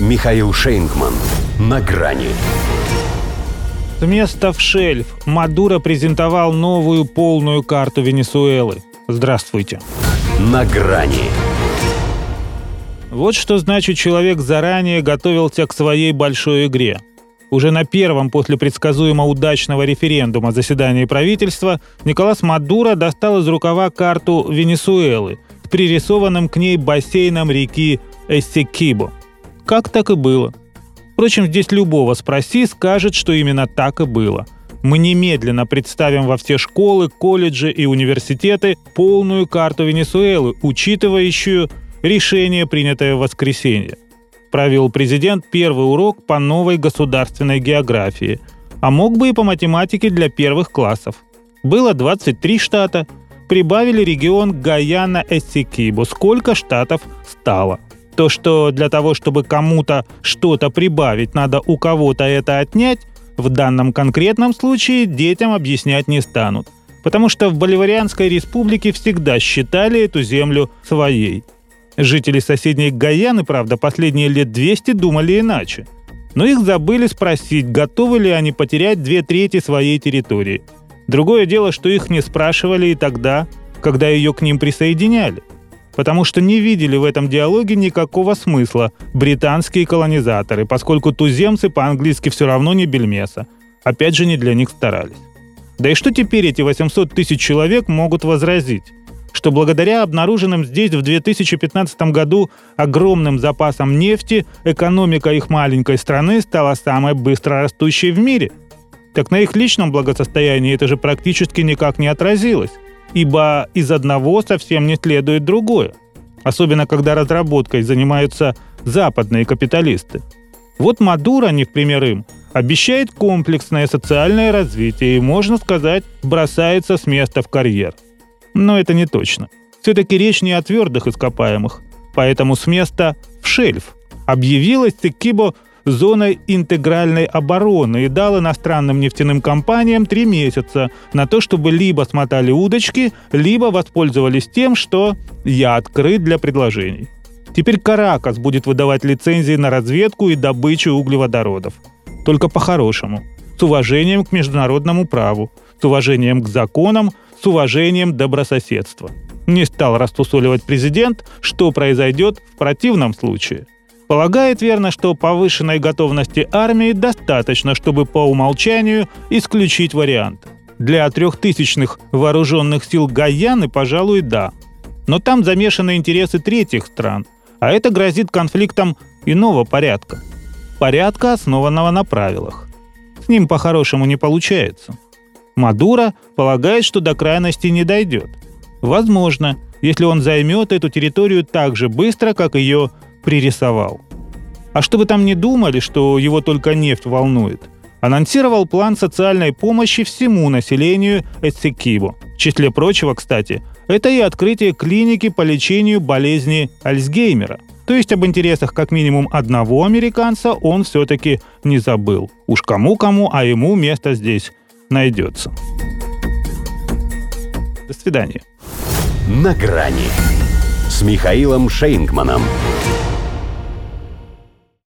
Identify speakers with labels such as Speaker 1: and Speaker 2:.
Speaker 1: Михаил Шейнгман. На грани.
Speaker 2: С места в шельф Мадуро презентовал новую полную карту Венесуэлы. Здравствуйте.
Speaker 1: На грани.
Speaker 2: Вот что значит человек заранее готовился к своей большой игре. Уже на первом после предсказуемо удачного референдума заседании правительства Николас Мадуро достал из рукава карту Венесуэлы с пририсованным к ней бассейном реки Эссекибо. Как так и было. Впрочем, здесь любого спроси, скажет, что именно так и было. Мы немедленно представим во все школы, колледжи и университеты полную карту Венесуэлы, учитывающую решение, принятое в воскресенье. Провел президент первый урок по новой государственной географии, а мог бы и по математике для первых классов. Было 23 штата, прибавили регион Гаяна-Эссекибо. Сколько штатов стало? То, что для того, чтобы кому-то что-то прибавить, надо у кого-то это отнять, в данном конкретном случае детям объяснять не станут. Потому что в Боливарианской республике всегда считали эту землю своей. Жители соседней Гаяны, правда, последние лет 200 думали иначе. Но их забыли спросить, готовы ли они потерять две трети своей территории. Другое дело, что их не спрашивали и тогда, когда ее к ним присоединяли. Потому что не видели в этом диалоге никакого смысла британские колонизаторы, поскольку туземцы по-английски все равно не бельмеса. Опять же, не для них старались. Да и что теперь эти 800 тысяч человек могут возразить? что благодаря обнаруженным здесь в 2015 году огромным запасам нефти экономика их маленькой страны стала самой быстро растущей в мире. Так на их личном благосостоянии это же практически никак не отразилось, ибо из одного совсем не следует другое, особенно когда разработкой занимаются западные капиталисты. Вот Мадуро, не в пример им, обещает комплексное социальное развитие и, можно сказать, бросается с места в карьер – но это не точно. Все-таки речь не о твердых ископаемых, поэтому с места в шельф объявилась Текибо зоной интегральной обороны и дал иностранным нефтяным компаниям три месяца на то, чтобы либо смотали удочки, либо воспользовались тем, что «я открыт для предложений». Теперь Каракас будет выдавать лицензии на разведку и добычу углеводородов. Только по-хорошему, с уважением к международному праву, с уважением к законам, с уважением добрососедства. Не стал растусоливать президент, что произойдет в противном случае. Полагает верно, что повышенной готовности армии достаточно, чтобы по умолчанию исключить вариант. Для трехтысячных вооруженных сил Гаяны, пожалуй, да. Но там замешаны интересы третьих стран, а это грозит конфликтом иного порядка. Порядка, основанного на правилах. С ним по-хорошему не получается. Мадуро полагает, что до крайности не дойдет. Возможно, если он займет эту территорию так же быстро, как ее пририсовал. А чтобы там не думали, что его только нефть волнует, анонсировал план социальной помощи всему населению Эссекибо. В числе прочего, кстати, это и открытие клиники по лечению болезни Альцгеймера. То есть об интересах как минимум одного американца он все-таки не забыл. Уж кому-кому, а ему место здесь найдется. До свидания.
Speaker 1: На грани с Михаилом Шейнгманом.